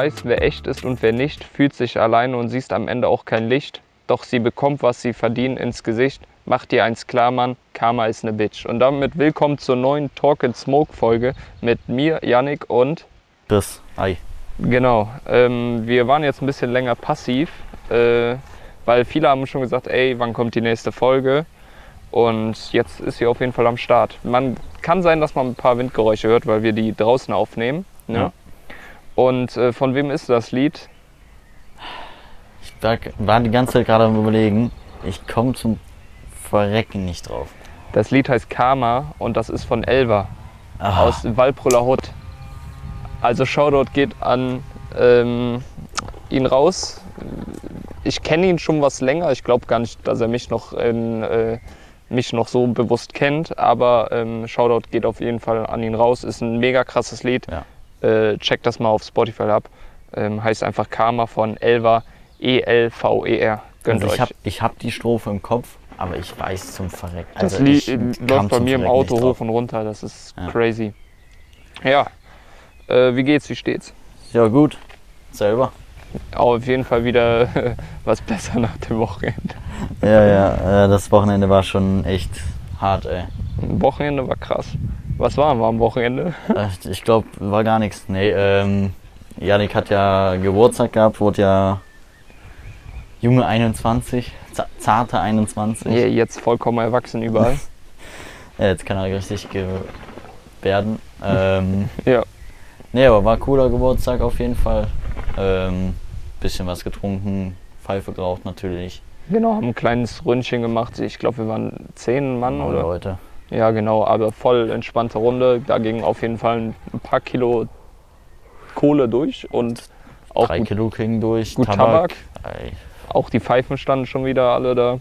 Weißt, wer echt ist und wer nicht, fühlt sich alleine und siehst am Ende auch kein Licht. Doch sie bekommt, was sie verdient, ins Gesicht. Mach dir eins klar, Mann, Karma ist ne Bitch. Und damit willkommen zur neuen Talk and Smoke Folge mit mir, Yannick und Chris. Hi. Genau, ähm, wir waren jetzt ein bisschen länger passiv, äh, weil viele haben schon gesagt, ey, wann kommt die nächste Folge? Und jetzt ist sie auf jeden Fall am Start. Man kann sein, dass man ein paar Windgeräusche hört, weil wir die draußen aufnehmen. Ne? Ja. Und äh, von wem ist das Lied? Ich war, die ganze Zeit gerade am überlegen. Ich komme zum Verrecken nicht drauf. Das Lied heißt Karma und das ist von Elva Ah, aus Walbrüller Hut. Also Shoutout geht an ähm, ihn raus. Ich kenne ihn schon was länger. Ich glaube gar nicht, dass er mich noch, in, äh, mich noch so bewusst kennt. Aber ähm, Shoutout geht auf jeden Fall an ihn raus. Ist ein mega krasses Lied. Ja. Äh, checkt das mal auf Spotify ab. Ähm, heißt einfach Karma von Elva. E-L-V-E-R. Gönnt also euch. ich habe ich hab die Strophe im Kopf, aber ich weiß zum Verrecken. Das Also Lied ich äh, läuft bei mir im Auto hoch und runter. Das ist Ja. crazy. Ja. Äh, wie geht's? Wie steht's? Ja, gut. Selber. Auf jeden Fall wieder was besser nach dem Wochenende. Ja, ja. Äh, das Wochenende war schon echt hart, ey. Wochenende war krass. Was war am Wochenende? Äh, Ich glaube, war gar nichts. Nee, ähm, Janik hat ja Geburtstag gehabt, wurde ja junge 21, za- zarte 21. Ja, jetzt vollkommen erwachsen überall. Ja, jetzt kann er richtig werden. Ähm, Ja. nee, aber war cooler Geburtstag auf jeden Fall. Ähm, bisschen was getrunken, Pfeife geraucht natürlich. Genau, haben ein kleines Ründchen gemacht. Ich glaube, wir waren zehn Mann oder? Leute. Ja, genau, aber voll entspannte Runde. Da ging auf jeden Fall ein paar Kilo Kohle durch und auch Drei gut, Kilo kriegen durch. gut Tabak. Ey, Auch die Pfeifen standen schon wieder alle da.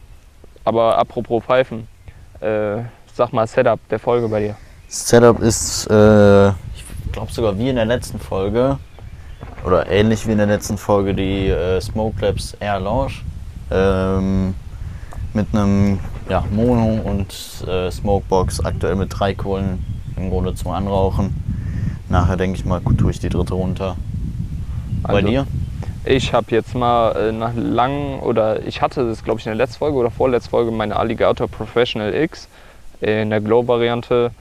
Aber apropos Pfeifen, äh, sag mal Setup der Folge bei dir. Setup ist, äh, ich glaube sogar wie in der letzten Folge, oder ähnlich wie in der letzten Folge, die äh, Smoke Labs Air Lounge. Ähm, mit einem ja, Mono und äh, Smokebox, aktuell mit drei Kohlen im Grunde zum Anrauchen. Nachher denke ich mal, tue ich die dritte runter. Bei Also, dir? Ich habe jetzt mal äh, nach langen, oder ich hatte das glaube ich in der letzten Folge oder vorletzten Folge, meine Alligator Professional X in der Glow-Variante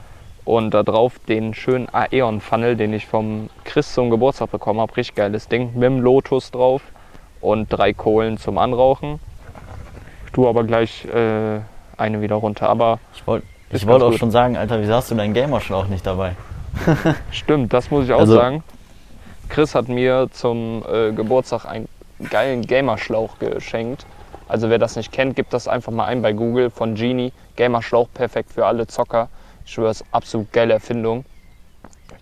und da drauf den schönen Aeon Funnel, den ich vom Chris zum Geburtstag bekommen habe. Richtig geiles Ding mit dem Lotus drauf und drei Kohlen zum Anrauchen. Ich tue aber gleich äh, eine wieder runter. Aber Ich wollte ich ganz auch gut. schon sagen, Alter, wieso hast du deinen Gamer-Schlauch nicht dabei? Stimmt, das muss ich auch Also- sagen. Chris hat mir zum äh, Geburtstag einen geilen Gamerschlauch geschenkt. Also wer das nicht kennt, gibt das einfach mal ein bei Google von Genie. Gamerschlauch perfekt für alle Zocker. Ich schwöre, es ist absolut geile Erfindung.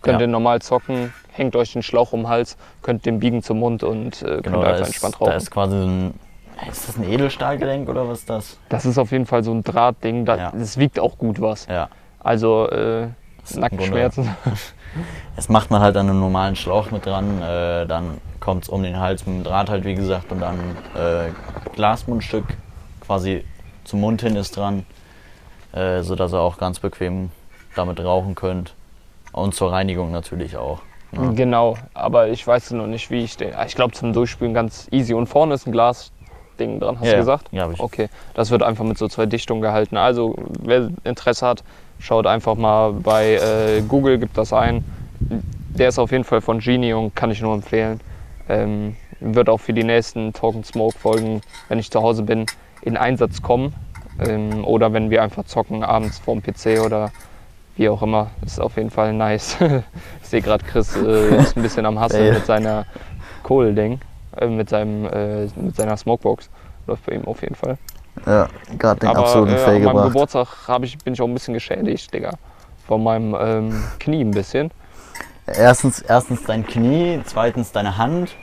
Könnt Ja. ihr normal zocken, hängt euch den Schlauch um den Hals, könnt den biegen zum Mund und äh, Genau, könnt da einfach ist, entspannt da rauchen. ist quasi ein. Ist das ein Edelstahlgelenk oder was ist das? das ist auf jeden Fall so ein Drahtding. Da, Ja. Das wiegt auch gut was. Ja. Also äh, Nackenschmerzen. Das macht man halt an einem normalen Schlauch mit dran, äh, dann kommt es um den Hals mit dem Draht halt wie gesagt und dann äh, Glasmundstück quasi zum Mund hin ist dran, äh, sodass ihr auch ganz bequem damit rauchen könnt. Und zur Reinigung natürlich auch. ne? Genau, aber ich weiß noch nicht, wie ich den. Ich glaube zum Durchspülen ganz easy. Und vorne ist ein Glasding dran, hast Ja, du gesagt? Ja, hab ich. Okay, das wird einfach mit so zwei Dichtungen gehalten. Also, wer Interesse hat, schaut einfach mal bei äh, Google, gibt das ein. Der ist auf jeden Fall von Genie und kann ich nur empfehlen. Ähm, wird auch für die nächsten Talk and Smoke Folgen, wenn ich zu Hause bin, in Einsatz kommen. Ähm, oder wenn wir einfach zocken abends vorm PC oder wie auch immer. Ist auf jeden Fall nice. ich sehe gerade Chris äh, ist ein bisschen am Hassen Ey. mit seiner Kohl-Ding, äh, mit, seinem, äh, mit seiner Smokebox. Läuft bei ihm auf jeden Fall. Ja, gerade den Aber absoluten äh, Fail an meinem gebracht. Geburtstag ich, bin ich auch ein bisschen geschädigt, Digga. Von meinem ähm, Knie ein bisschen. Erstens, erstens dein Knie, zweitens deine Hand.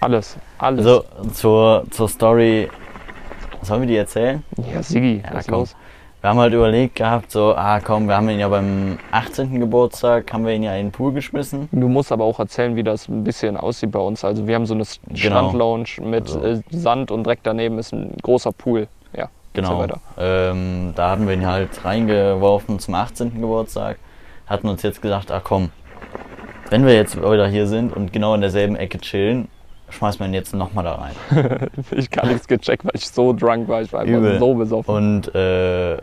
Alles, alles. Also zur, zur Story, sollen wir die erzählen? ja, Sigi, Ja, los? Wir haben halt überlegt gehabt, so, ah komm, wir haben ihn ja beim 18. Geburtstag, haben wir ihn ja in den Pool geschmissen. Du musst aber auch erzählen, wie das ein bisschen aussieht bei uns. Also wir haben so eine Genau. Strandlounge mit Also- äh, Sand und direkt daneben ist ein großer Pool. Ja, Genau. weiter. Ähm, da hatten wir ihn halt reingeworfen zum 18. Geburtstag. Hatten uns jetzt gesagt, ah komm, wenn wir jetzt wieder hier sind und genau in derselben Ecke chillen, schmeißt man jetzt nochmal da rein. ich gar nichts gecheckt, weil ich so drunk war. Ich war einfach Übel. so besoffen. Und äh,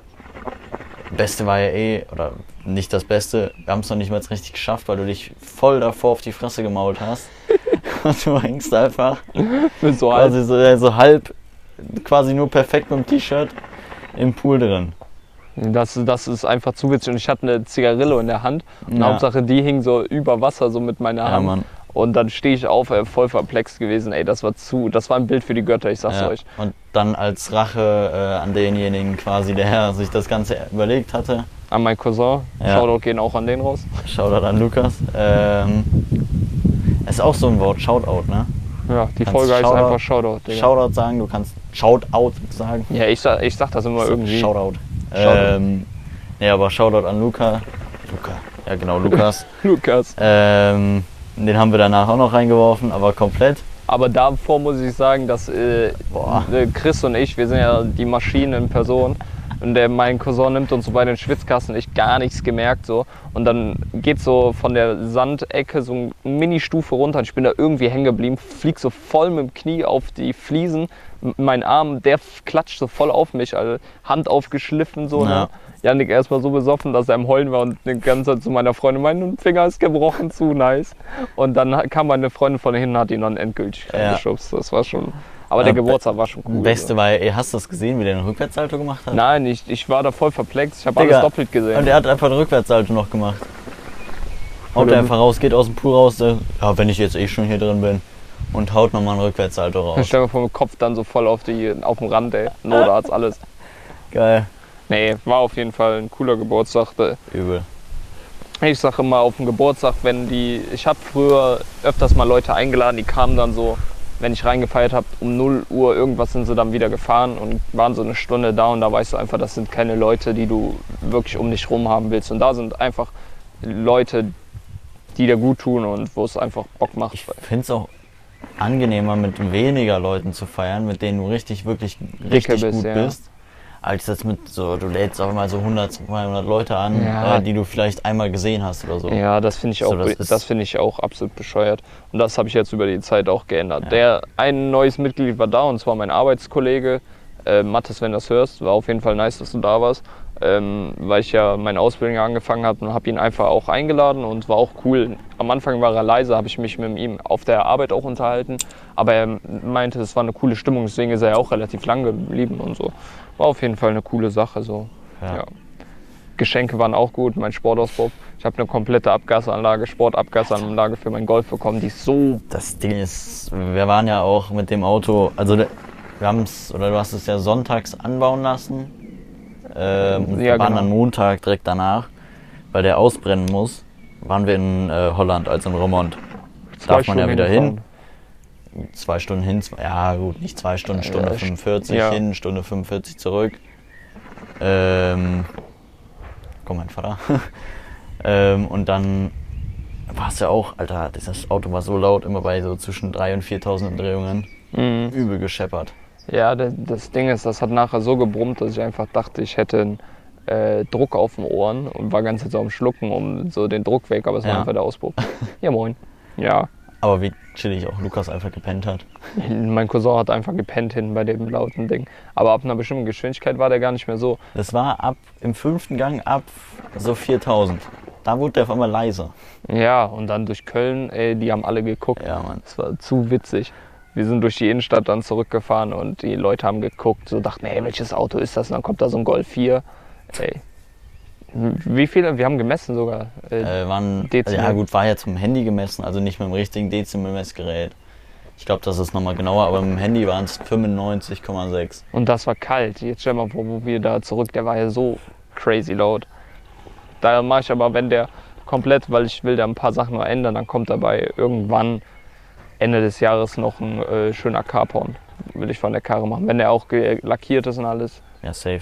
Beste war ja eh, oder nicht das Beste, wir haben es noch nicht mal richtig geschafft, weil du dich voll davor auf die Fresse gemault hast. und du hängst einfach so quasi so, äh, so halb, quasi nur perfekt mit dem T-Shirt im Pool drin. Das, das ist einfach zu witzig. Und ich hatte eine Zigarillo in der Hand. Und Ja. Hauptsache, die hing so über Wasser, so mit meiner Ja, Hand. Mann. Und dann stehe ich auf, äh, voll perplex gewesen. Ey, das war zu, das war ein Bild für die Götter, ich sag's Ja. euch. Und dann als Rache äh, an denjenigen quasi, der sich das Ganze überlegt hatte, An meinen Cousin. Ja. Shoutout gehen auch an den raus. Shoutout an Lukas. Ähm, ist auch so ein Wort, Shoutout, ne? Ja, die Kannst Folge heißt Shoutout- einfach Shoutout. Digga. Shoutout sagen, du kannst Shoutout sagen. Ja, ich sag, ich sag das immer irgendwie. Shoutout. Shoutout. Ähm, nee, aber Shoutout an Luca. Luca. Ja, genau, Lukas. Lukas. ähm, den haben wir danach auch noch reingeworfen, aber komplett. Aber davor muss ich sagen, dass äh, äh, Chris und ich, wir sind ja die Maschinen in Person. Und der, mein Cousin nimmt uns so bei den Schwitzkasten, ich gar nichts gemerkt so. Und dann geht so von der Sandecke so eine Mini-Stufe runter und ich bin da irgendwie hängen geblieben, flieg so voll mit dem Knie auf die Fliesen. Mein Arm, der klatscht so voll auf mich, also Hand aufgeschliffen so. Ja. Ne? Janik erstmal so besoffen, dass er im Heulen war und die ganze Zeit zu meiner Freundin, mein Finger ist gebrochen, zu nice. Und dann kam meine Freundin von hinten und hat ihn dann endgültig Ja. reingeschubst. Das war schon. Aber der Geburtstag war schon cool. Beste war, ey, hast du das gesehen, wie der einen Rückwärtssalto gemacht hat? Nein, ich, ich war da voll perplex. Ich habe alles doppelt gesehen. Und er hat einfach einen Rückwärtssalto noch gemacht. Haut Oder- einfach raus, geht aus dem Pool raus. äh, Ja, wenn ich jetzt eh schon hier drin bin. Und haut nochmal einen Rückwärtssalto Ich raus. stell mir vor, mit dem Kopf dann so voll auf, die, auf dem Rand, ey. Notarzt, alles. Geil. Nee, war auf jeden Fall ein cooler Geburtstag. Übel. Ich sage immer auf dem Geburtstag, wenn die. Ich habe früher öfters mal Leute eingeladen, die kamen dann so, wenn ich reingefeiert habe, um 0 Uhr irgendwas sind sie dann wieder gefahren und waren so eine Stunde da und da weißt du einfach, das sind keine Leute, die du wirklich um dich rum haben willst. Und da sind einfach Leute, die dir gut tun und wo es einfach Bock macht. Ich finde es auch angenehmer, mit weniger Leuten zu feiern, mit denen du richtig, wirklich richtig bist, gut ja. bist. Als jetzt mit so, du lädst auch mal so 100, 200 Leute an, Ja. äh, die du vielleicht einmal gesehen hast oder so. Ja, das finde ich, So, auch das das finde ich auch absolut bescheuert. Und das habe ich jetzt über die Zeit auch geändert. Ja. Der ein neues Mitglied war da und zwar mein Arbeitskollege. Äh, Mathis, wenn du das hörst, war auf jeden Fall nice, dass du da warst. Ähm, weil ich ja meine Ausbildung angefangen habe und habe ihn einfach auch eingeladen und war auch cool. Am Anfang war er leise, habe ich mich mit ihm auf der Arbeit auch unterhalten. Aber er meinte, es war eine coole Stimmung, deswegen ist er ja auch relativ lang geblieben und so. War auf jeden Fall eine coole Sache. So. Ja. Ja. Geschenke waren auch gut, mein Sportauspuff. Ich habe eine komplette Abgasanlage, Sportabgasanlage für meinen Golf bekommen, die ist so. Das Ding ist, wir waren ja auch mit dem Auto, also wir haben es, oder du hast es ja sonntags anbauen lassen. Ähm, und Ja, wir waren genau. dann Montag direkt danach, weil der ausbrennen muss, waren wir in äh, Holland, also in Remont. zwei Darf man ja Stunden wieder hin. Zwei Stunden hin, zwei, ja gut, nicht zwei Stunden, Stunde Ja, 45 ja. hin, Stunde 45 zurück. Ähm, komm, mein Vater. ähm, und dann war es ja auch, Alter, das Auto war so laut, immer bei so zwischen 3.000 und 4.000 Umdrehungen. Mhm. Übel gescheppert. Ja, das, Ding ist, das hat nachher so gebrummt, dass ich einfach dachte, ich hätte einen äh, Druck auf den Ohren und war ganz so am Schlucken, um so den Druck weg, aber es war Ja. einfach der Auspuff. Ja, moin. Ja, Aber wie chillig auch Lukas einfach gepennt hat. mein Cousin hat einfach gepennt hinten bei dem lauten Ding. Aber ab einer bestimmten Geschwindigkeit war der gar nicht mehr so. Das war ab im fünften Gang ab so 4.000. Da wurde der auf einmal leiser. Ja, und dann durch Köln, ey, die haben alle geguckt. Ja, Mann. Das war zu witzig. Wir sind durch die Innenstadt dann zurückgefahren und die Leute haben geguckt, so dachten, ey, welches Auto ist das? Und dann kommt da so ein Golf 4. Ey. Wie viele? Wir haben gemessen sogar. Äh, Äh, waren, Dezibel. ja gut, war ja zum Handy gemessen, also nicht mit dem richtigen Dezibel-Messgerät. Ich glaube, das ist nochmal genauer, aber mit dem Handy waren es 95,6. Und das war kalt. Jetzt stell mal vor, wo wir da zurück, der war ja so crazy laut. Da mache ich aber, wenn der komplett, weil ich will da ein paar Sachen noch ändern, dann kommt dabei irgendwann Ende des Jahres noch ein äh, schöner Carporn. Will ich von der Karre machen. Wenn der auch lackiert ist und alles. Ja, safe.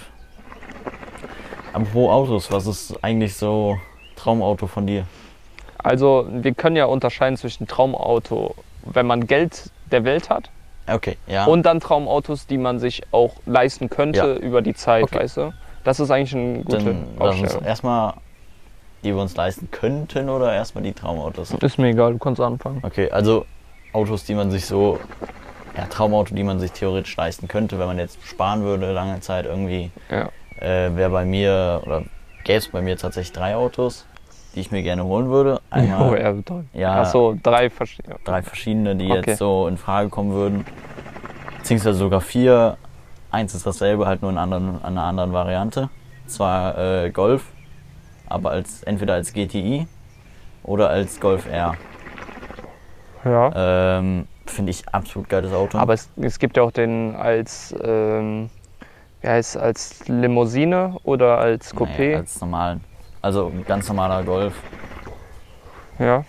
Apropos Autos, was ist eigentlich so Traumauto von dir? Also, wir können ja unterscheiden zwischen Traumauto, wenn man Geld der Welt hat, Okay, ja. und dann Traumautos, die man sich auch leisten könnte Ja. über die Zeit, Okay. weißt du? Das ist eigentlich eine gute dann lass uns Aufstellung. erstmal die wir uns leisten könnten oder erstmal die Traumautos? Ist mir egal, du kannst anfangen. Okay, also Autos, die man sich so, ja, Traumauto, die man sich theoretisch leisten könnte, wenn man jetzt sparen würde, lange Zeit irgendwie, Ja. äh, wäre bei mir, oder gäbe es bei mir tatsächlich drei Autos, die ich mir gerne holen würde. Einmal Oh, ja, toll. Ja. Achso, drei verschiedene. drei verschiedene, die Okay. jetzt so in Frage kommen würden. Beziehungsweise sogar vier. Eins ist dasselbe, halt nur in anderen, einer anderen Variante. Zwar äh, Golf, aber als entweder als GTI oder als Golf R. Ja. Ähm, Finde ich absolut geiles Auto. Aber es, es gibt ja auch den als, ähm, wie heißt als Limousine oder als Coupé. Nee, als normalen. Also ein ganz normaler Golf. ja.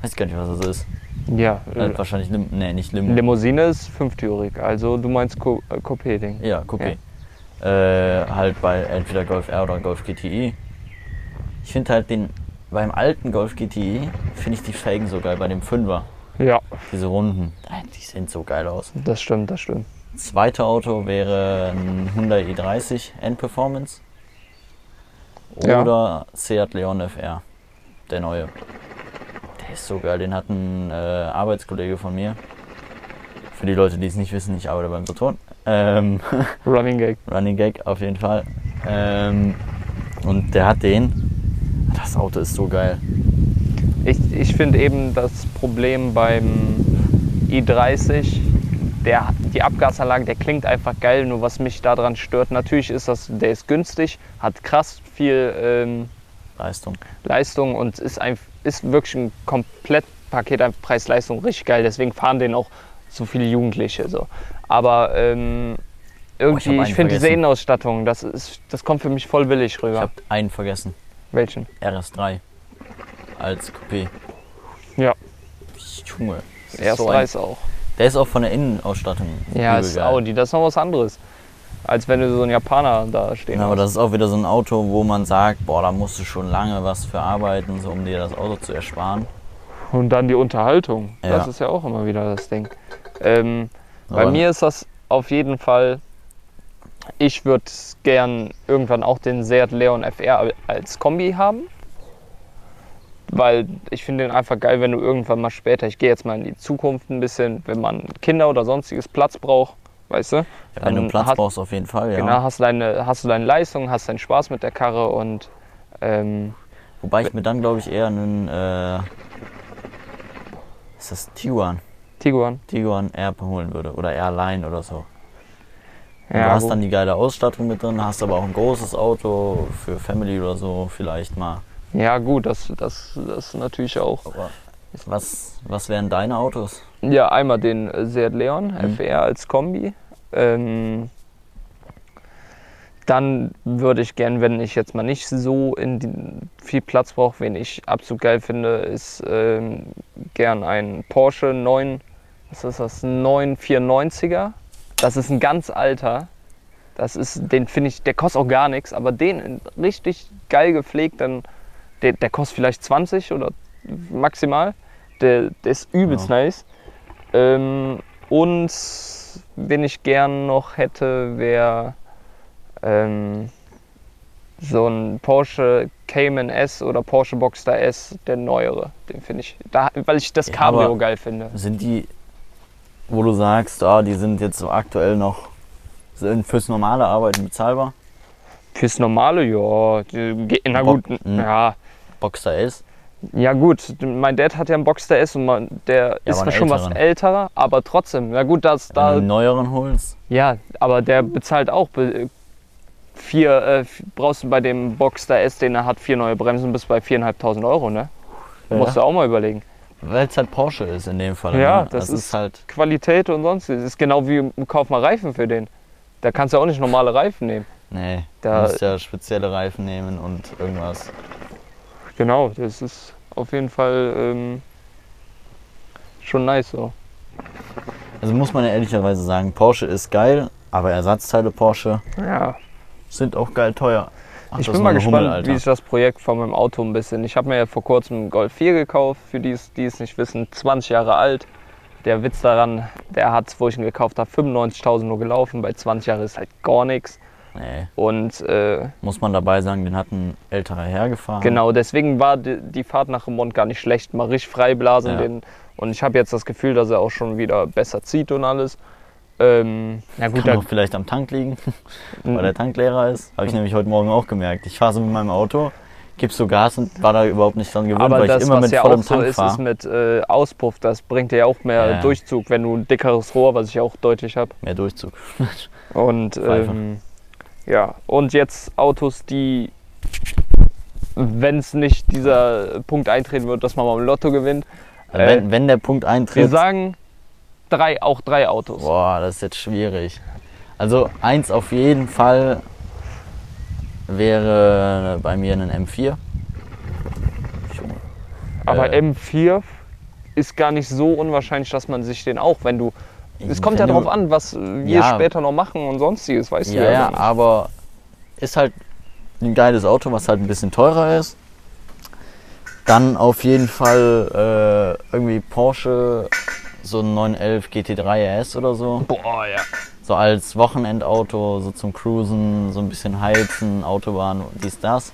Weiß gar nicht, was das ist. Ja. Äh, wahrscheinlich Lim nee, nicht Limo. Limousine ist fünftürig, also du meinst Co äh, Coupé-Ding. Ja, Coupé. Äh, halt bei entweder Golf R oder Golf GTI. Ich finde halt den, beim alten Golf GTI, finde ich die Felgen so geil, bei dem Fünfer. Ja, Diese Runden, die sehen so geil aus. das stimmt, das stimmt. Zweite Auto wäre ein Hyundai i30 N-Performance. Ja. Oder Seat Leon FR, der neue. Der ist so geil, den hat ein äh, Arbeitskollege von mir. Für die Leute, die es nicht wissen, ich arbeite beim Saturn. Ähm, Running Gag. Running Gag auf jeden Fall. Ähm, und der hat den. Das Auto ist so geil. Ich, ich finde eben das Problem beim i30, der, die Abgasanlage, der klingt einfach geil, nur was mich daran stört, natürlich ist das, der ist günstig, hat krass viel ähm, Leistung. Leistung und ist, ein, ist wirklich ein Komplettpaket an Preis-Leistung richtig geil. Deswegen fahren den auch so viele Jugendliche. So. Aber ähm, irgendwie, einen ich finde diese. Innenausstattung, das, ist, das kommt für mich voll billig Ich rüber. habe einen vergessen. Welchen? RS3. Als Coupé. Ja, Junge. das ist erst so ein- auch. Der ist auch von der Innenausstattung. Ja, ist geil. Audi, das ist noch was anderes. Als wenn du so einen Japaner da stehen Ja, aber das ist auch wieder so ein Auto, wo man sagt, boah, da musst du schon lange was für arbeiten, so um dir das Auto zu ersparen. Und dann die Unterhaltung. Ja. Das ist ja auch immer wieder das Ding. Ähm, bei mir ist das auf jeden Fall, ich würde gern irgendwann auch den Seat Leon FR als Kombi haben. Weil ich finde den einfach geil, wenn du irgendwann mal später, ich gehe jetzt mal in die Zukunft ein bisschen, wenn man Kinder oder sonstiges Platz braucht, weißt du? Ja, wenn du Platz hast- brauchst, auf jeden Fall, ja. Genau, hast, deine, hast du deine Leistung, hast deinen Spaß mit der Karre und ähm, Wobei ich mir dann, glaube ich, eher einen, äh, ist das Tiguan? Tiguan. Tiguan R holen würde oder R Line oder so. Ja, du hast wo- dann die geile Ausstattung mit drin, hast aber auch ein großes Auto für Family oder so vielleicht mal. Ja gut, das, das, das natürlich auch. Aber was, was wären deine Autos? Ja, einmal den äh, Seat Leon Mhm. FR als Kombi. Ähm, dann würde ich gern, wenn ich jetzt mal nicht so in die, viel Platz brauche, wen ich absolut geil finde, ist ähm, gern ein Porsche 9, was ist das, 994er. Das ist ein ganz alter. Das ist, den finde ich, der kostet auch gar nichts, aber den richtig geil gepflegt, dann, der, der kostet vielleicht 20 oder maximal. Der, der ist übelst Ja. nice. Ähm, und wen ich gern noch hätte, wäre ähm, so ein Porsche Cayman S oder Porsche Boxster S, der neuere. Den finde ich, da, weil ich das Ja, Cabrio geil finde. Sind die, wo du sagst, ah, die sind jetzt so aktuell noch sind fürs normale Arbeiten bezahlbar? Fürs normale, ja, na Bock- gut, hm. ja, Boxster S? ja gut. Mein Dad hat ja einen Boxster S und man, der ist aber einen schon was älteren. älterer, aber trotzdem, na gut, das Wenn da, du einen neueren holst? ja, aber der bezahlt auch vier, äh, brauchst du bei dem Boxster S, den er hat, vier neue Bremsen bis bei 4.500 Euro, ne? Musst du auch mal überlegen. Weil es halt Porsche ist in dem Fall. Ja, ne? das ist- halt. Qualität und sonst. Das ist genau wie kauf mal Reifen für den. Da kannst du auch nicht normale Reifen nehmen. Nee, Da- du musst ja spezielle Reifen nehmen und irgendwas. Genau, das ist auf jeden Fall ähm, schon nice so. Also muss man ja ehrlicherweise sagen, Porsche ist geil, aber Ersatzteile Porsche Ja. sind auch geil teuer. Ach, Ich bin ist mal gespannt, Hummel, wie sich das Projekt von meinem Auto ein bisschen. Ich habe mir ja vor kurzem einen Golf 4 gekauft, für die es, die es nicht wissen, 20 Jahre alt. Der Witz daran, der hat, wo ich ihn gekauft habe, 95.000 nur gelaufen. Bei 20 Jahren ist halt gar nichts. Nee. Und äh, Muss man dabei sagen, den hat ein älterer Herr gefahren. genau, deswegen war die, die Fahrt nach Remont gar nicht schlecht. Mal richtig freiblasen. Ja. Den, und ich habe jetzt das Gefühl, dass er auch schon wieder besser zieht und alles. Ähm, na gut, Kann auch vielleicht am Tank liegen, weil der Tank leerer ist. Habe ich nämlich heute Morgen auch gemerkt. Ich fahre so mit meinem Auto, gibst so Gas und war da überhaupt nicht dran gewöhnt, aber weil das, ich immer mit ja vollem auch so Tank ist, ist fahre. mit äh, Auspuff. Das bringt dir ja auch mehr Ja. Durchzug, wenn du ein dickeres Rohr, was ich auch deutlich habe. Mehr Durchzug. Und ähm, ja, und jetzt Autos, die, wenn es nicht dieser Punkt eintreten wird, dass man mal im Lotto gewinnt. Äh, wenn, wenn der Punkt Wir eintritt, sagen drei, auch drei Autos. boah, das ist jetzt schwierig. Also eins auf jeden Fall wäre bei mir ein M4. Aber äh, M4 ist gar nicht so unwahrscheinlich, dass man sich den auch, wenn du. Es kommt ja darauf an, was wir Ja. später noch machen und sonstiges, weißt du Ja, ja, aber ist halt ein geiles Auto, was halt ein bisschen teurer ist. Dann auf jeden Fall äh, irgendwie Porsche, so ein 911 GT3 RS oder so. Boah, ja. So als Wochenendauto, so zum Cruisen, so ein bisschen heizen, Autobahn, dies, das.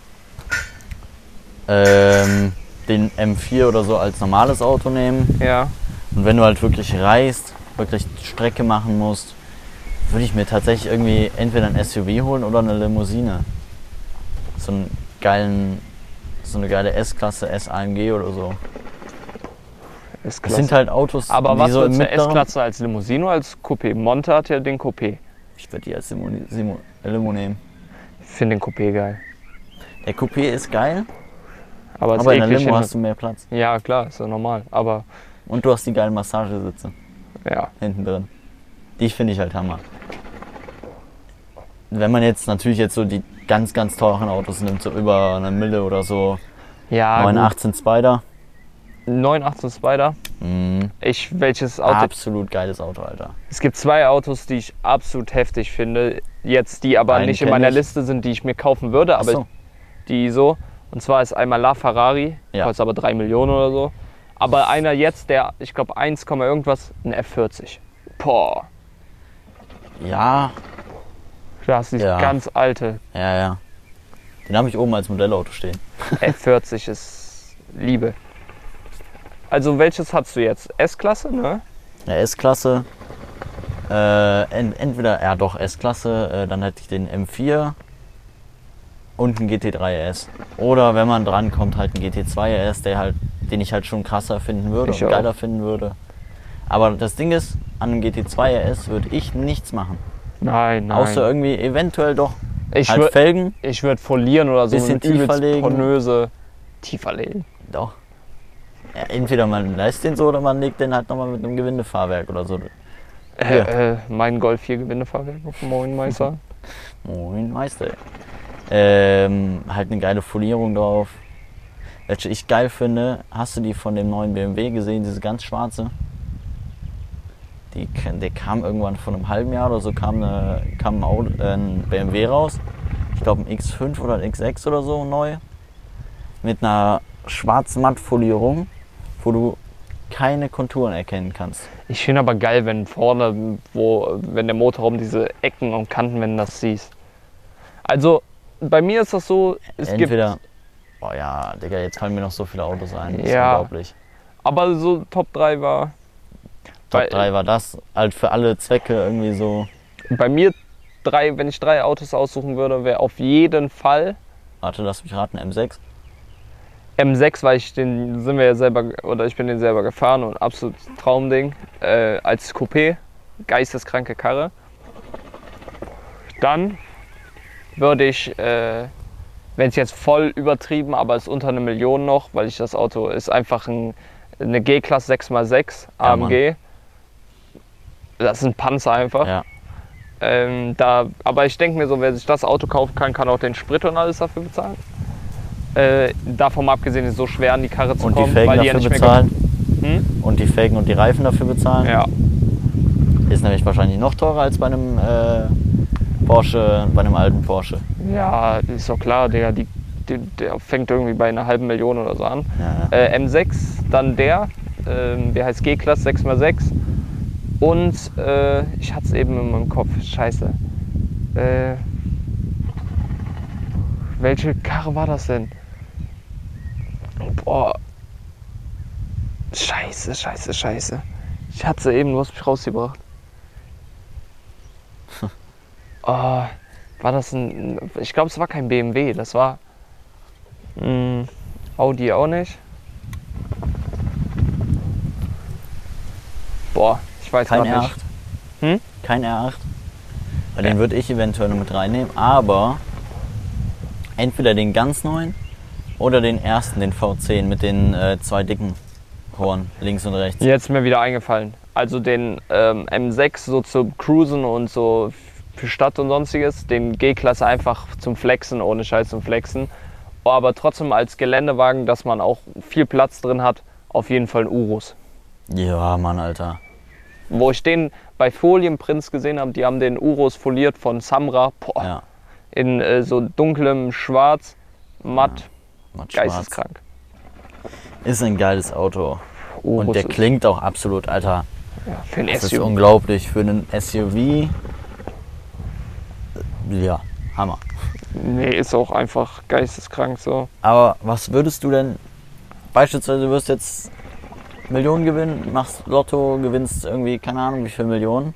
Ähm, den M4 oder so als normales Auto nehmen. Ja. Und wenn du halt wirklich reist, wirklich Strecke machen musst, würde ich mir tatsächlich irgendwie entweder ein SUV holen oder eine Limousine. So einen geilen, so eine geile S-Klasse, S-AMG oder so. Das sind halt Autos, Aber die was so im. S-Klasse als Limousine oder als Coupé? Monte hat ja den Coupé. Ich würde die als Limo, Limo, Limo nehmen. Ich finde den Coupé geil. Der Coupé ist geil, Aber, aber in der Limo hast du mehr Platz. Ja, klar, ist ja normal. Aber Und du hast die geilen Massagesitze ja. hinten drin. Die finde ich halt Hammer. Wenn man jetzt natürlich jetzt so die ganz, ganz teuren Autos nimmt, so über eine Mille oder so, Ja, 918 Spider. 918 Spider. Mhm. Ich, welches Auto? Absolut geiles Auto, Alter. Es gibt zwei Autos, die ich absolut heftig finde. Jetzt, die aber Einen nicht in meiner ich. Liste sind, die ich mir kaufen würde, aber Achso. die so. Und zwar ist einmal La Ferrari, Ja. kostet aber 3 Millionen oder so. Aber einer jetzt, der, ich glaube 1, irgendwas, ein F40. Boah, Ja, da hast du dieses Ja. ganz alte ja, ja. Den habe ich oben als Modellauto stehen. F40 ist Liebe. Also welches hast du jetzt? S-Klasse, ne? Eine S-Klasse. Äh, en- entweder, ja doch, S-Klasse, äh, dann hätte ich den M4 und einen GT3 RS. Oder wenn man drankommt, halt einen GT2 RS, der halt, den ich halt schon krasser finden würde Ich und auch. geiler finden würde. Aber das Ding ist, an einem GT2 RS würde ich nichts machen. Nein, nein. Außer irgendwie eventuell doch ich halt würde Felgen. ich würd folieren oder so Bisschen tiefer legen. pornöse tiefer legen. Doch. Ja, entweder man lässt den so oder man legt den halt nochmal mit einem Gewindefahrwerk oder so. Äh, äh, mein Golf 4 Gewindefahrwerk auf dem Moin Meister. Moin Meister. Ähm, halt eine geile Folierung drauf. Welche ich geil finde, hast du die von dem neuen BMW gesehen, diese ganz schwarze? Die, der kam irgendwann vor einem halben Jahr oder so, kam, eine, kam ein, Auto, äh, ein BMW raus. Ich glaube ein X5 oder ein X6 oder so neu. Mit einer schwarzen Mattfolierung, wo du keine Konturen erkennen kannst. Ich finde aber geil, wenn vorne, wo, wenn der Motorraum diese Ecken und Kanten, wenn du das siehst. Also bei mir ist das so, es gibt, Entweder, oh ja, Digga, jetzt fallen mir noch so viele Autos ein. Das ist Ja. unglaublich. aber so Top 3 war, Top Weil- 3 war das, halt für alle Zwecke irgendwie so. bei mir drei, wenn ich drei Autos aussuchen würde, wäre auf jeden Fall Warte, lass mich raten, M6. M6, weil ich den sind wir ja selber oder ich bin den selber gefahren und absolut Traumding äh, als Coupé, geisteskranke Karre. Dann würde ich, äh, wenn es jetzt voll übertrieben, aber ist unter eine Million noch, weil ich das Auto ist einfach ein, eine G-Klasse 6x6 Ja, AMG. das ist ein Panzer einfach. Ja. Ähm, da, aber ich denke mir so, wer sich das Auto kaufen kann, kann auch den Sprit und alles dafür bezahlen. Äh, davon mal abgesehen ist es so schwer an die Karre zu Und die kommen, Felgen weil die ja dafür nicht mehr bezahlen. Hm? Und die Felgen und die Reifen dafür bezahlen. Ja, Ist nämlich wahrscheinlich noch teurer als bei einem äh, Porsche, bei einem alten Porsche. ja, ist doch klar, Digga, die, die, der fängt irgendwie bei einer halben Million oder so an. Ja. Äh, M6, dann der, ähm, der heißt G-Klasse 6x6. Und äh, ich hatte es eben in meinem Kopf, scheiße. Äh, welche Karre war das denn? Boah. Scheiße, scheiße, scheiße. Ich hatte sie eben, du hast mich rausgebracht. Oh, war das ein. Ich glaube, es war kein BMW, das war. Mh, Audi auch nicht. Boah, ich weiß Kein gar R8. nicht. Hm? Kein R8. Weil den würde ich eventuell noch mit reinnehmen, aber entweder den ganz neuen oder den ersten, den V10 mit den äh, zwei dicken Rohren links und rechts. Jetzt ist mir wieder eingefallen. Also den ähm, M6 so zum Cruisen und so für Stadt und sonstiges, den G-Klasse einfach zum Flexen, ohne Scheiß zum Flexen. Aber trotzdem als Geländewagen, dass man auch viel Platz drin hat, auf jeden Fall ein Urus. Ja, Mann, Alter. Wo ich den bei Folienprinz gesehen habe, die haben den Urus foliert von Samra, boah, Ja, in äh, so dunklem Schwarz, matt, matt schwarz. geisteskrank. Ist ein geiles Auto. Urus Und der klingt auch absolut, Alter. ja, für ein Das ist SUV. unglaublich für einen SUV. Ja, Hammer. Nee, ist auch einfach geisteskrank so. Aber was würdest du denn, beispielsweise du wirst jetzt Millionen gewinnen, machst Lotto, gewinnst irgendwie, keine Ahnung, wie viel Millionen,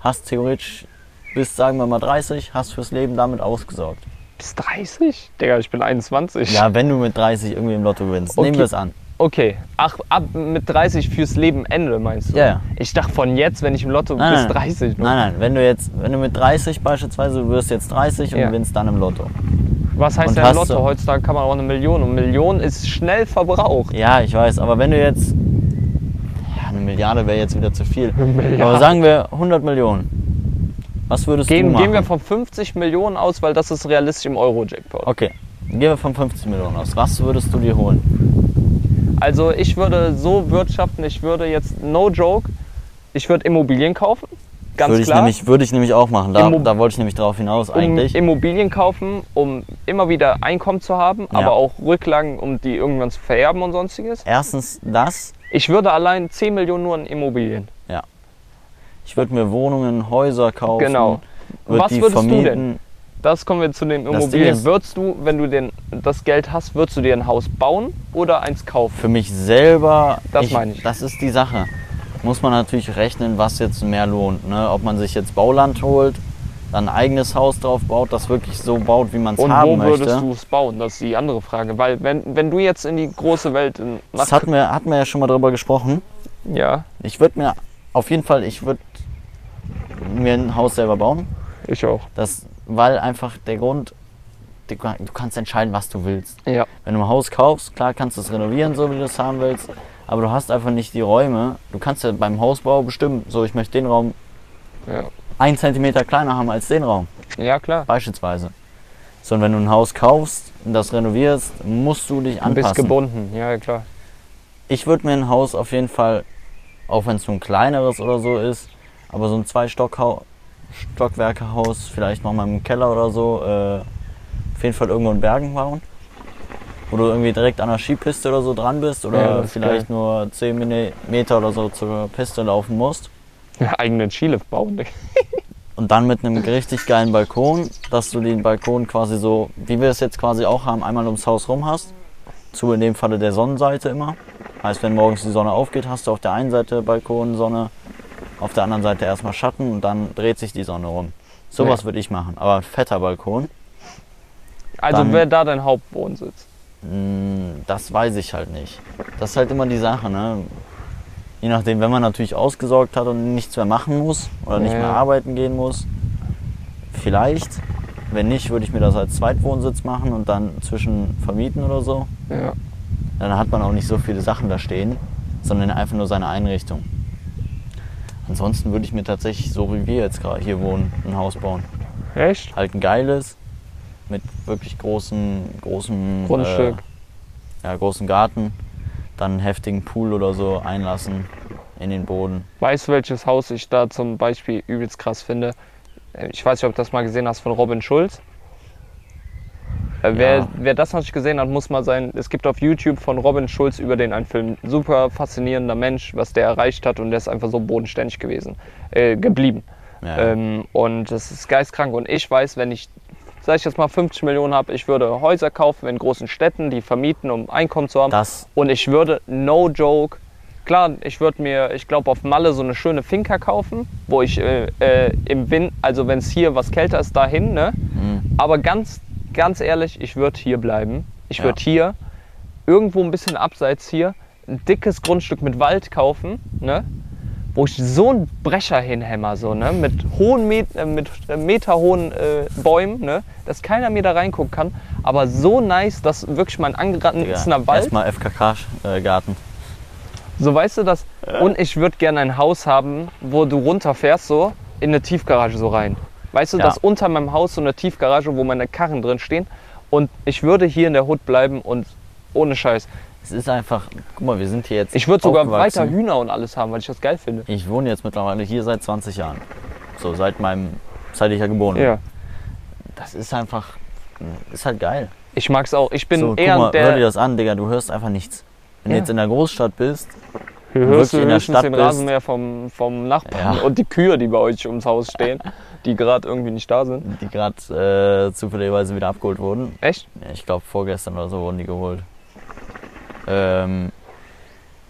hast theoretisch bis, sagen wir mal 30, hast fürs Leben damit ausgesorgt. Bis 30? Digga, ich bin 21. Ja, wenn du mit 30 irgendwie im Lotto gewinnst, Okay. nehmen wir es an. Okay, ach, ab mit 30 fürs Leben Ende meinst du? Ja, ja. Ich dachte von jetzt, wenn ich im Lotto Nein, bis nein, 30 noch. Nein, nein, wenn du jetzt, wenn du mit 30 beispielsweise, du wirst jetzt 30 und Ja. gewinnst dann im Lotto. Was heißt Und denn Lotto? du- Heutzutage kann man auch eine Million und Million ist schnell verbraucht. Ja, ich weiß, aber wenn du jetzt, ja, eine Milliarde wäre jetzt wieder zu viel. Aber sagen wir 100 Millionen. Was würdest du Gehen, machen? gehen wir von 50 Millionen aus, weil das ist realistisch im Euro-Jackpot. Okay, gehen wir von 50 Millionen aus. Was würdest du dir holen? Also ich würde so wirtschaften, ich würde jetzt, no joke, ich würde Immobilien kaufen. Ganz würde ich, klar. nämlich, würde ich nämlich auch machen. Da, Immo- da wollte ich nämlich drauf hinaus um eigentlich. Immobilien kaufen, um immer wieder Einkommen zu haben, Ja. aber auch Rücklagen, um die irgendwann zu vererben und sonstiges. Erstens das. Ich würde allein 10 Millionen nur in Immobilien. Ich würde mir Wohnungen, Häuser kaufen. Genau. Was würdest du vermieten. denn? Das kommen wir zu den Immobilien. ist- Würdest du, wenn du den, das Geld hast, würdest du dir ein Haus bauen oder eins kaufen? Für mich selber, Das meine ich. Das ist die Sache. Muss man natürlich rechnen, was jetzt mehr lohnt. Ne? Ob man sich jetzt Bauland holt, dann ein eigenes Haus drauf baut, das wirklich so baut, wie man es Und haben wo möchte. würdest du es bauen? Das ist die andere Frage. Weil wenn, wenn du jetzt in die große Welt in, das hatten wir, hatten wir ja schon mal drüber gesprochen. ja, Ich würde mir auf jeden Fall, ich würde mir ein Haus selber bauen. ich auch. Das, weil einfach der Grund, du, kannst entscheiden, was du willst. Ja, Wenn du ein Haus kaufst, klar kannst du es renovieren, so wie du es haben willst, aber du hast einfach nicht die Räume. Du kannst ja beim Hausbau bestimmen, so ich möchte den Raum ja. ein Zentimeter kleiner haben als den Raum, ja klar. beispielsweise. So, und wenn du ein Haus kaufst und das renovierst, musst du dich Du bist anpassen. gebunden. Ja, klar. Ich würde mir ein Haus auf jeden Fall, auch wenn es nur ein kleineres oder so ist, aber so ein zwei Stockwerke-Haus, vielleicht noch mal im Keller oder so, äh, auf jeden Fall irgendwo in Bergen bauen. Wo du irgendwie direkt an der Skipiste oder so dran bist oder Ja, vielleicht nur 10 Mini- Meter oder so zur Piste laufen musst. Ja, eigenen Skilift bauen. Digga. Und dann mit einem richtig geilen Balkon, dass du den Balkon quasi so, wie wir es jetzt quasi auch haben, einmal ums Haus rum hast. Zu in dem Falle der Sonnenseite immer. Heißt, wenn morgens die Sonne aufgeht, hast du auf der einen Seite Balkon Sonne, auf der anderen Seite erstmal Schatten und dann dreht sich die Sonne rum. Sowas Ja. würde ich machen. Aber ein fetter Balkon, Also Dann- wer da dein Hauptwohnsitz? mh, das weiß ich halt nicht. Das ist halt immer die Sache, ne? Je nachdem, wenn man natürlich ausgesorgt hat und nichts mehr machen muss oder nicht Ja. mehr arbeiten gehen muss, vielleicht. Wenn nicht, würde ich mir das als Zweitwohnsitz machen und dann zwischen vermieten oder so. Ja. Dann hat man auch nicht so viele Sachen da stehen, sondern einfach nur seine Einrichtung. Ansonsten würde ich mir tatsächlich, so wie wir jetzt gerade hier wohnen, ein Haus bauen. Echt? Halt ein geiles, mit wirklich großen, großen Grundstück. Äh, ja, großen Garten, dann einen heftigen Pool oder so einlassen in den Boden. Weißt du, welches Haus ich da zum Beispiel übelst krass finde? Ich weiß nicht, ob du das mal gesehen hast von Robin Schulz. Äh, Wer, Ja. wer das noch nicht gesehen hat, muss mal sein. Es gibt auf YouTube von Robin Schulz über den einen Film. Super faszinierender Mensch, was der erreicht hat und der ist einfach so bodenständig gewesen, äh, geblieben. Ja. Ähm, und das ist geistkrank. Und ich weiß, wenn ich sag ich jetzt mal 50 Millionen habe, ich würde Häuser kaufen in großen Städten, die vermieten, um Einkommen zu haben. Das, Und ich würde, no joke, klar, ich würde mir, ich glaube, auf Malle so eine schöne Finca kaufen, wo ich äh, äh, im Wind, also wenn es hier was kälter ist, dahin, ne? mh, Aber ganz, ganz ehrlich, ich würde hier bleiben. Ich Ja. würde hier irgendwo ein bisschen abseits hier ein dickes Grundstück mit Wald kaufen, ne? Wo ich so einen Brecher hinhämmer, so, ne? Mit hohen Met äh, mit äh, meterhohen äh, Bäumen, ne? Dass keiner mir da reingucken kann. Aber so nice, dass wirklich mein angerandener Wald. erstmal FKK-Garten. So weißt du das? Und ich würde gerne ein Haus haben, wo du runterfährst, so in eine Tiefgarage so rein. Weißt du, Ja. dass unter meinem Haus so eine Tiefgarage, wo meine Karren drin stehen. Und ich würde hier in der Hut bleiben und ohne Scheiß. Es ist einfach, guck mal, wir sind hier jetzt. Ich würde sogar weiter Hühner und alles haben, weil ich das geil finde. Ich wohne jetzt mittlerweile hier seit 20 Jahren. So seit meinem, seit ich ja geboren bin. Ja. Das ist einfach, ist halt geil. Ich mag's auch. Ich bin so, guck eher mal, hör dir der. das an, Digga, du hörst einfach nichts. Wenn du Ja. jetzt in der Großstadt bist, Du wirklich hörst du in der Stadt den. Rasenmäher vom, vom Nachbarn Ja. und die Kühe, die bei euch ums Haus stehen, die gerade irgendwie nicht da sind. die gerade äh, zufälligerweise wieder abgeholt wurden. Echt? Ich glaube vorgestern oder so wurden die geholt. Ähm,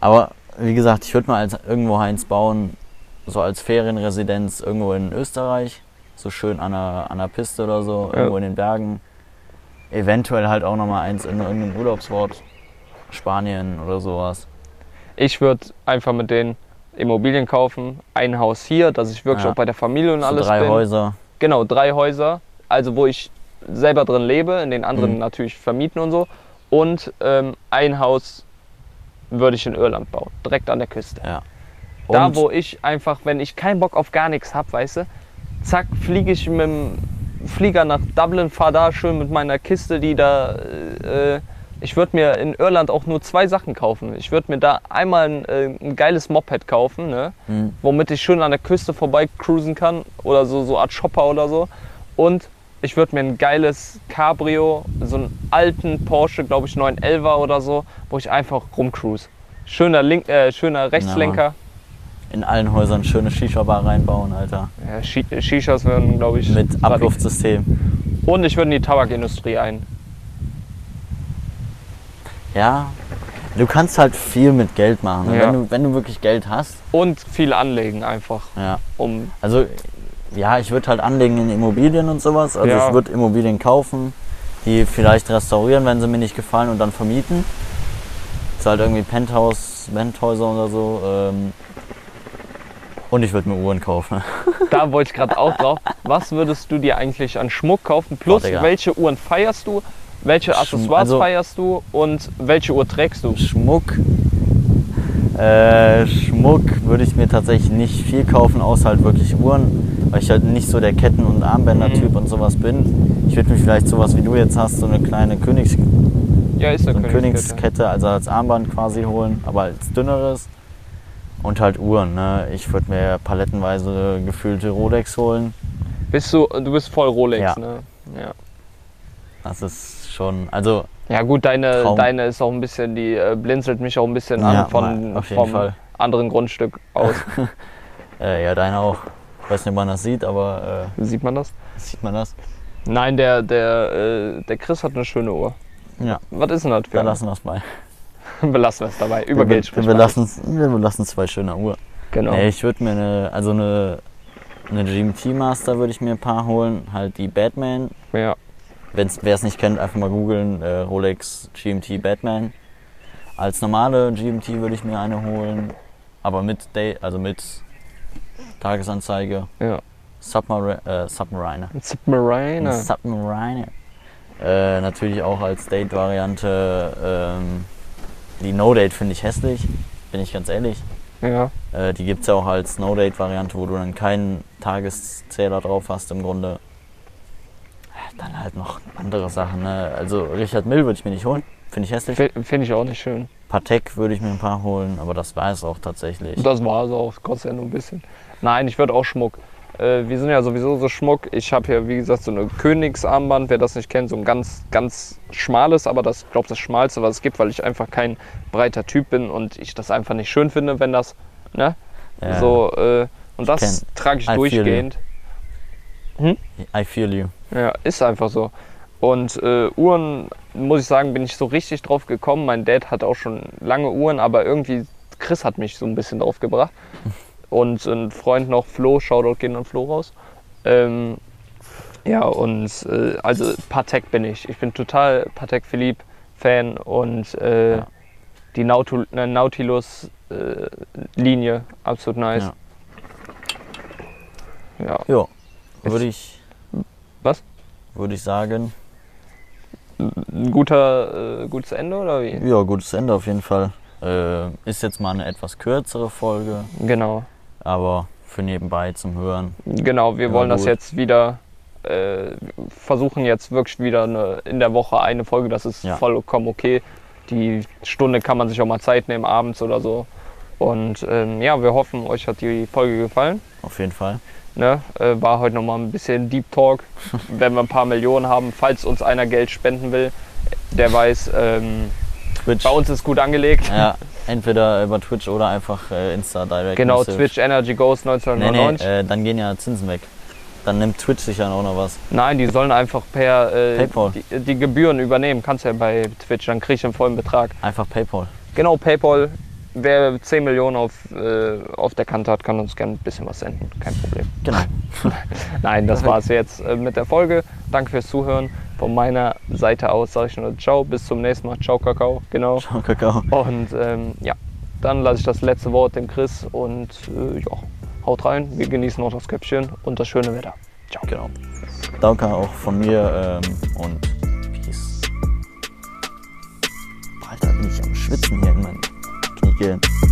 aber wie gesagt, ich würde mal als irgendwo eins bauen, so als Ferienresidenz irgendwo in Österreich, so schön an der, an der Piste oder so, Ja. irgendwo in den Bergen. Eventuell halt auch nochmal eins in irgendeinem Urlaubsort, Spanien oder sowas. Ich würde einfach mit den Immobilien kaufen, ein Haus hier, dass ich wirklich Ja. auch bei der Familie und So alles drei bin. Häuser. Genau, drei Häuser, also wo ich selber drin lebe, in den anderen Mhm. natürlich vermieten und so. Und ähm, ein Haus würde ich in Irland bauen, direkt an der Küste. Ja. Da, wo ich einfach, wenn ich keinen Bock auf gar nichts habe, weißt du, zack, fliege ich mit dem Flieger nach Dublin, fahre da schön mit meiner Kiste, die da. Äh, ich würde mir in Irland auch nur zwei Sachen kaufen. Ich würde mir da einmal ein, äh, ein geiles Moped kaufen, ne? Hm. womit ich schön an der Küste vorbei cruisen kann oder so, so Art Shopper oder so. Und ich würde mir ein geiles Cabrio, so einen alten Porsche, glaube ich 911er oder so, wo ich einfach rumcruise. Schöner, Link, äh, schöner Rechtslenker. in allen Häusern schöne Shisha-Bar reinbauen, Alter. Ja, Shi- Shishas werden, glaube ich. Mit Abluftsystem. Und ich würde in die Tabakindustrie ein. Ja, du kannst halt viel mit Geld machen. Ja. Wenn, du, wenn du wirklich Geld hast. Und viel anlegen einfach. Ja. Um, Also, ja, ich würde halt anlegen in Immobilien und sowas. Also, Ja. ich würde Immobilien kaufen, die vielleicht restaurieren, wenn sie mir nicht gefallen und dann vermieten. Das ist halt irgendwie Penthouse, Penthäuser oder so. Ähm, und ich würde mir Uhren kaufen. da wollte ich gerade auch drauf. Was würdest du dir eigentlich an Schmuck kaufen? Plus, Digga. welche Uhren feierst du? Welche Accessoires also- feierst du? Und welche Uhr trägst du? Schmuck. Äh, Schmuck würde ich mir tatsächlich nicht viel kaufen, außer halt wirklich Uhren, weil ich halt nicht so der Ketten- und Armbänder-Typ Mhm. und sowas bin. Ich würde mir vielleicht sowas wie du jetzt hast, so eine kleine Königs Ja, ist so eine Königskette. Königskette, also als Armband quasi holen, aber als dünneres. Und halt Uhren. Ne? Ich würde mir palettenweise gefüllte Rolex holen. Bist du, du bist voll Rolex, Ja. ne? Ja. Das ist schon, also Ja gut, deine, Traum. deine ist auch ein bisschen, die äh, blinzelt mich auch ein bisschen Ja, an von, vom Fall. anderen Grundstück aus. äh, ja, deine auch. Ich weiß nicht, ob man das sieht, aber Sieht man das? äh, sieht man das? Nein, der, der, äh, der Chris hat eine schöne Uhr. Ja, Was ist denn das für eine? lassen wir es bei. Belassen wir es dabei. Über wir, Geld wir, sprechen wir, wir lassen, wir belassen zwei schöne Uhr. Genau. Nee, ich würde mir eine, also eine, eine GMT Master würde ich mir ein paar holen. Halt die Batman. Ja. Wer es nicht kennt, einfach mal googeln. Äh, Rolex GMT Batman. Als normale GMT würde ich mir eine holen. Aber mit Day, also mit Tagesanzeige. Ja. Submar äh, Submariner. Submariner. Submariner. Äh, natürlich auch als Date-Variante. Ähm, die No-Date finde ich hässlich, bin ich ganz ehrlich. Ja. Äh, die gibt es ja auch als No-Date-Variante, wo du dann keinen Tageszähler drauf hast im Grunde. Dann halt noch andere Sachen. Ne? Also Richard Mill würde ich mir nicht holen, finde ich hässlich. Finde ich auch nicht schön. Patek würde ich mir ein paar holen, aber das war es auch tatsächlich. Das war es auch, Gott sei Dank nur ein bisschen. Nein, ich würde auch Schmuck. Äh, wir sind ja sowieso so Schmuck. Ich habe hier, wie gesagt, so eine Königsarmband, wer das nicht kennt, so ein ganz, ganz schmales, aber das, glaube das schmalste, was es gibt, weil ich einfach kein breiter Typ bin und ich das einfach nicht schön finde, wenn das, ne? Ja. So, äh, und das trage ich durchgehend. Hm? I feel you. Ja, ist einfach so. Und äh, Uhren, muss ich sagen, bin ich so richtig drauf gekommen. Mein Dad hat auch schon lange Uhren, aber irgendwie Chris hat mich so ein bisschen drauf gebracht. Und ein Freund noch, Flo, Shoutout gehen an Flo raus. Ähm, ja, und äh, also Patek bin ich. Ich bin total Patek Philippe Fan und äh, Ja. die Nautu äh, Nautilus äh, Linie absolut nice. Ja. Ja, würde ich, Was? würde ich sagen. Ein guter, äh, gutes Ende oder wie? Ja, gutes Ende auf jeden Fall. Äh, ist jetzt mal eine etwas kürzere Folge, Genau. aber für nebenbei zum Hören. Genau, wir Ja, wollen das gut. jetzt wieder äh, versuchen jetzt wirklich wieder eine, in der Woche eine Folge, das ist Ja. vollkommen okay. Die Stunde kann man sich auch mal Zeit nehmen, abends oder so. Und ähm, ja, wir hoffen, euch hat die Folge gefallen. Auf jeden Fall. Ne? Äh, war heute nochmal ein bisschen Deep Talk. Wenn wir ein paar Millionen haben, falls uns einer Geld spenden will, der weiß, ähm, bei uns ist gut angelegt. Ja, entweder über Twitch oder einfach äh, Insta Direct. Genau, Message. Twitch Energy Ghost Nee, 1999. nee, äh, dann gehen ja Zinsen weg. Dann nimmt Twitch sicher auch noch was. Nein, die sollen einfach per äh, PayPal. die, die Gebühren übernehmen. Kannst ja bei Twitch, dann krieg ich den vollen Betrag. Einfach PayPal. Genau, PayPal. Wer 10 Millionen auf, äh, auf der Kante hat, kann uns gerne ein bisschen was senden. Kein Problem. Genau. Nein, das war's jetzt äh, mit der Folge. Danke fürs Zuhören. Von meiner Seite aus sage ich nur Ciao. Bis zum nächsten Mal. Ciao, Kakao. Genau. Ciao, Kakao. Und ähm, ja, dann lasse ich das letzte Wort dem Chris und äh, ja, haut rein. Wir genießen noch das Köpfchen und das schöne Wetter. Ciao. Genau. Danke auch von mir ähm, und Peace. Alter, bin ich am Schwitzen hier in meinen weekend.